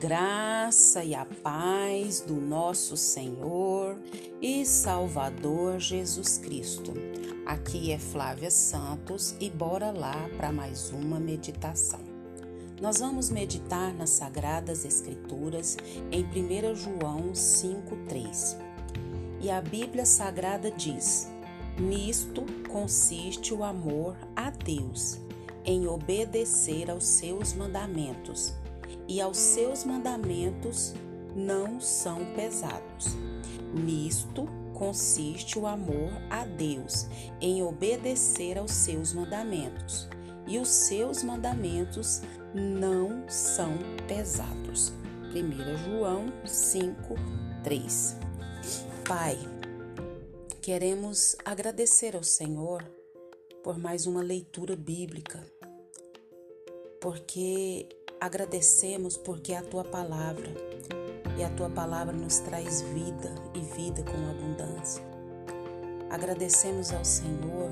graça e a paz do nosso Senhor e Salvador Jesus Cristo. Aqui é Flávia Santos e bora lá para mais uma meditação. Nós vamos meditar nas Sagradas Escrituras em 1 João 5,3. E a Bíblia Sagrada diz: Nisto consiste o amor a Deus, em obedecer aos seus mandamentos e aos seus mandamentos não são pesados. Nisto consiste o amor a Deus, em obedecer aos seus mandamentos, e os seus mandamentos não são pesados. 1 João 5, 3. Pai, queremos agradecer ao Senhor por mais uma leitura bíblica, porque Agradecemos porque a tua palavra e a tua palavra nos traz vida e vida com abundância. Agradecemos ao Senhor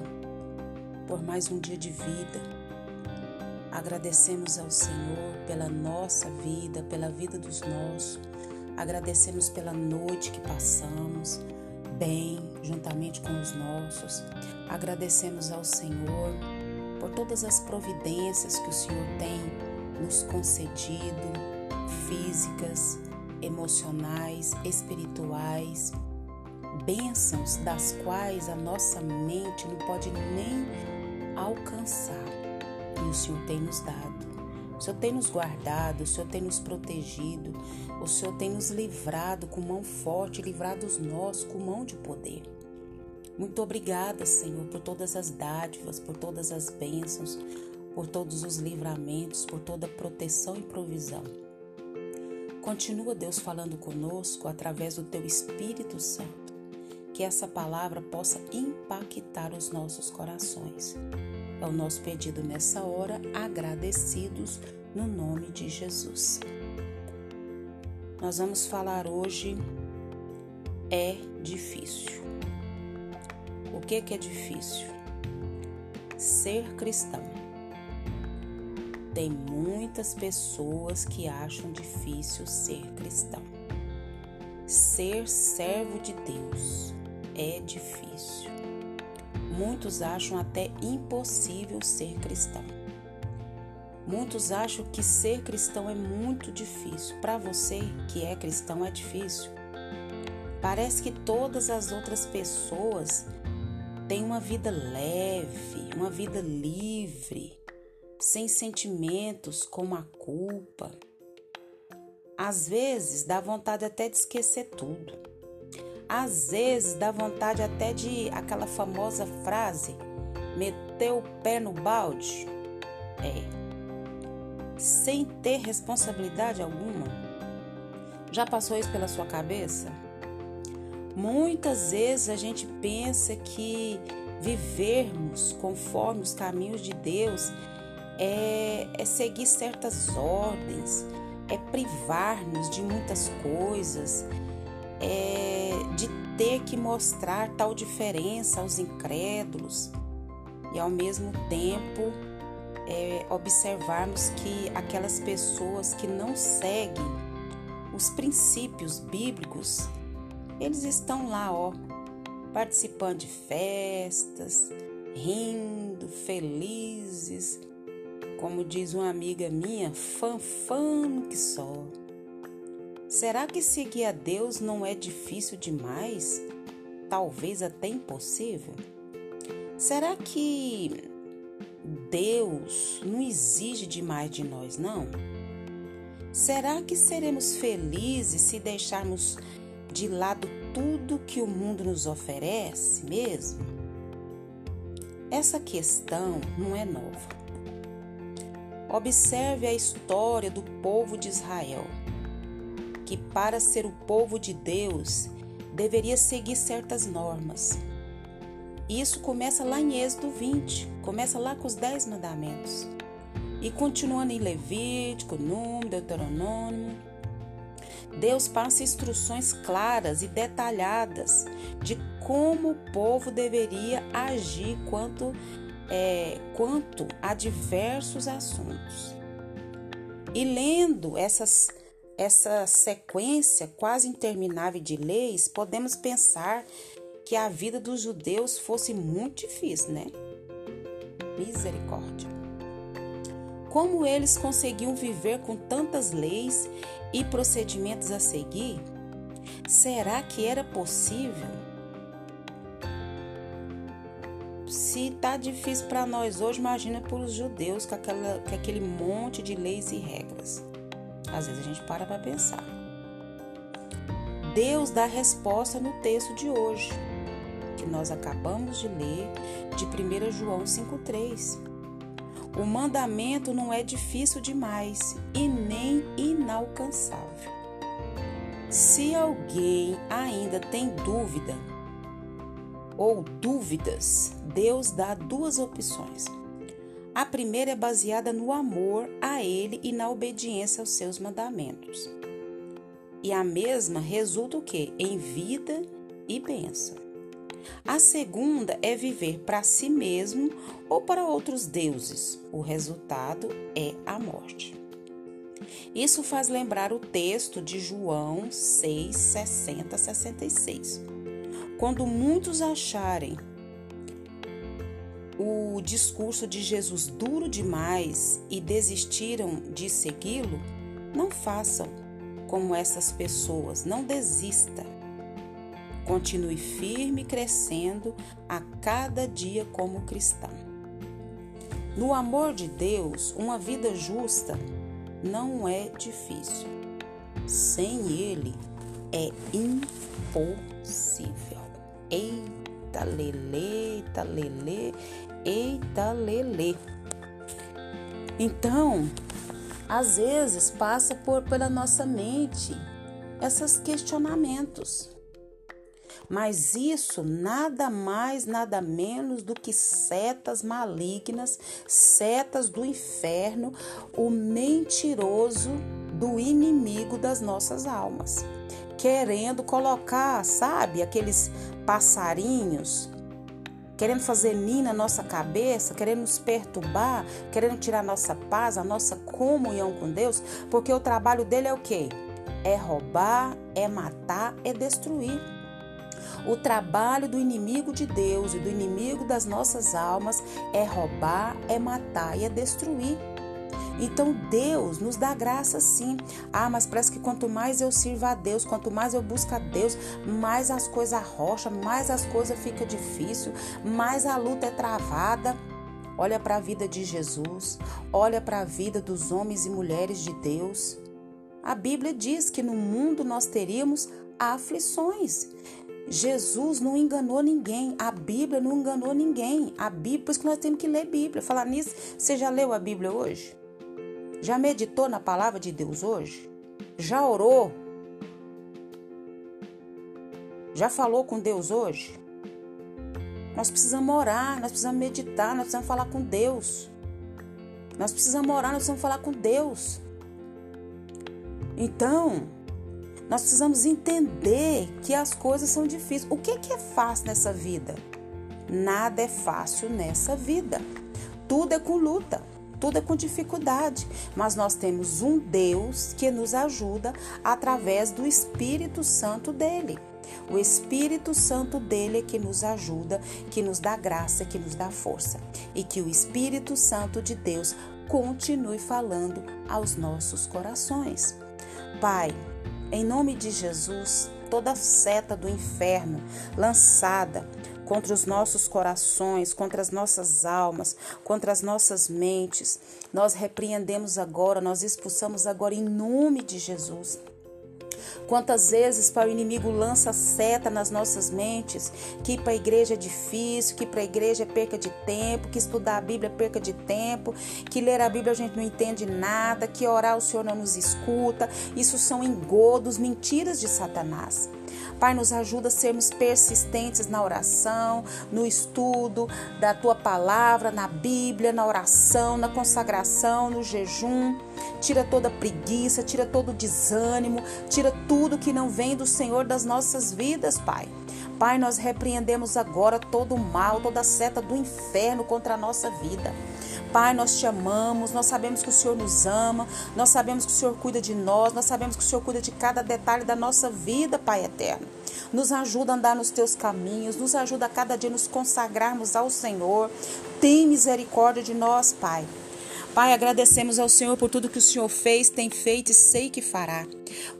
por mais um dia de vida. Agradecemos ao Senhor pela nossa vida, pela vida dos nossos. Agradecemos pela noite que passamos bem, juntamente com os nossos. Agradecemos ao Senhor por todas as providências que o Senhor tem nos concedido, físicas, emocionais, espirituais, bênçãos das quais a nossa mente não pode nem alcançar. E o Senhor tem nos dado. O Senhor tem nos guardado, o Senhor tem nos protegido, o Senhor tem nos livrado com mão forte, livrado os nossos com mão de poder. Muito obrigada, Senhor, por todas as dádivas, por todas as bênçãos, por todos os livramentos, por toda proteção e provisão. Continua Deus falando conosco através do teu Espírito Santo, que essa palavra possa impactar os nossos corações. É o nosso pedido nessa hora, agradecidos no nome de Jesus. Nós vamos falar hoje é difícil. O que que é difícil? Ser cristão. Tem muitas pessoas que acham difícil ser cristão. Ser servo de Deus é difícil. Muitos acham até impossível ser cristão. Muitos acham que ser cristão é muito difícil. Para você que é cristão é difícil. Parece que todas as outras pessoas têm uma vida leve, uma vida livre sem sentimentos como a culpa. Às vezes dá vontade até de esquecer tudo. Às vezes dá vontade até de aquela famosa frase: meter o pé no balde. É. Sem ter responsabilidade alguma. Já passou isso pela sua cabeça? Muitas vezes a gente pensa que vivermos conforme os caminhos de Deus é, é seguir certas ordens, é privar-nos de muitas coisas, é de ter que mostrar tal diferença aos incrédulos e ao mesmo tempo é, observarmos que aquelas pessoas que não seguem os princípios bíblicos, eles estão lá, ó, participando de festas, rindo, felizes, como diz uma amiga minha, fanfano que só. Será que seguir a Deus não é difícil demais? Talvez até impossível? Será que Deus não exige demais de nós, não? Será que seremos felizes se deixarmos de lado tudo que o mundo nos oferece mesmo? Essa questão não é nova. Observe a história do povo de Israel, que para ser o povo de Deus deveria seguir certas normas. Isso começa lá em Êxodo 20, começa lá com os Dez Mandamentos. E continuando em Levítico, Número, Deuteronômio, Deus passa instruções claras e detalhadas de como o povo deveria agir quanto é, quanto a diversos assuntos. E lendo essas essa sequência quase interminável de leis, podemos pensar que a vida dos judeus fosse muito difícil, né? Misericórdia. Como eles conseguiam viver com tantas leis e procedimentos a seguir? Será que era possível? Se tá difícil para nós hoje, imagina para os judeus com, aquela, com aquele monte de leis e regras. Às vezes a gente para para pensar. Deus dá resposta no texto de hoje, que nós acabamos de ler, de 1 João 5,3. O mandamento não é difícil demais e nem inalcançável. Se alguém ainda tem dúvida ou dúvidas, Deus dá duas opções. A primeira é baseada no amor a Ele e na obediência aos seus mandamentos. E a mesma resulta o quê? Em vida e bênção. A segunda é viver para si mesmo ou para outros deuses. O resultado é a morte. Isso faz lembrar o texto de João 6, 60, 66. Quando muitos acharem o discurso de Jesus duro demais e desistiram de segui-lo, não façam como essas pessoas, não desista. Continue firme, crescendo a cada dia como cristão. No amor de Deus, uma vida justa não é difícil. Sem Ele é impossível. Eita lele, eita lele, eita lele. Então, às vezes passa por pela nossa mente esses questionamentos. Mas isso nada mais, nada menos do que setas malignas, setas do inferno, o mentiroso do inimigo das nossas almas, querendo colocar, sabe, aqueles passarinhos querendo fazer ninho na nossa cabeça, querendo nos perturbar, querendo tirar nossa paz, a nossa comunhão com Deus, porque o trabalho dele é o quê? É roubar, é matar, é destruir. O trabalho do inimigo de Deus e do inimigo das nossas almas é roubar, é matar e é destruir. Então Deus nos dá graça sim. Ah, mas parece que quanto mais eu sirvo a Deus, quanto mais eu busco a Deus, mais as coisas arrocham, mais as coisas ficam difíceis, mais a luta é travada. Olha para a vida de Jesus, olha para a vida dos homens e mulheres de Deus. A Bíblia diz que no mundo nós teríamos aflições. Jesus não enganou ninguém, a Bíblia não enganou ninguém. A Bíblia, por isso que nós temos que ler Bíblia. Falar nisso, você já leu a Bíblia hoje? Já meditou na palavra de Deus hoje? Já orou? Já falou com Deus hoje? Nós precisamos orar, nós precisamos meditar, nós precisamos falar com Deus. Nós precisamos orar, nós precisamos falar com Deus. Então, nós precisamos entender que as coisas são difíceis. O que é fácil nessa vida? Nada é fácil nessa vida. Tudo é com luta, tudo é com dificuldade. Mas nós temos um Deus que nos ajuda através do Espírito Santo dele. O Espírito Santo dele é que nos ajuda, que nos dá graça, que nos dá força. E que o Espírito Santo de Deus continue falando aos nossos corações. Pai, em nome de Jesus, toda seta do inferno lançada contra os nossos corações, contra as nossas almas, contra as nossas mentes, nós repreendemos agora, nós expulsamos agora em nome de Jesus. Quantas vezes o inimigo lança seta nas nossas mentes, que para a igreja é difícil, que para a igreja é perca de tempo, que estudar a Bíblia é perca de tempo, que ler a Bíblia a gente não entende nada, que orar o Senhor não nos escuta. Isso são engodos, mentiras de Satanás. Pai, nos ajuda a sermos persistentes na oração, no estudo da tua palavra, na Bíblia, na oração, na consagração, no jejum. Tira toda preguiça, tira todo desânimo, tira tudo que não vem do Senhor das nossas vidas, Pai. Pai, nós repreendemos agora todo o mal, toda a seta do inferno contra a nossa vida. Pai, nós te amamos, nós sabemos que o Senhor nos ama, nós sabemos que o Senhor cuida de nós, nós sabemos que o Senhor cuida de cada detalhe da nossa vida, Pai eterno. Nos ajuda a andar nos teus caminhos, nos ajuda a cada dia nos consagrarmos ao Senhor. Tem misericórdia de nós, Pai. Pai, agradecemos ao Senhor por tudo que o Senhor fez, tem feito e sei que fará.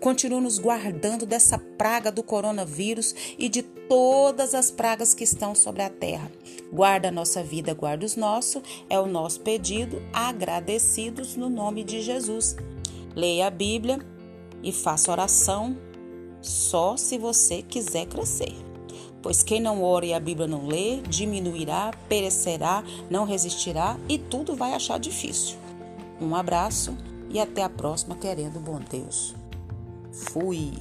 Continua nos guardando dessa praga do coronavírus e de todas as pragas que estão sobre a terra. Guarda a nossa vida, guarda os nossos, é o nosso pedido, agradecidos no nome de Jesus. Leia a Bíblia e faça oração só se você quiser crescer. Pois quem não ora e a Bíblia não lê, diminuirá, perecerá, não resistirá e tudo vai achar difícil. Um abraço e até a próxima, querendo bom Deus. Fui.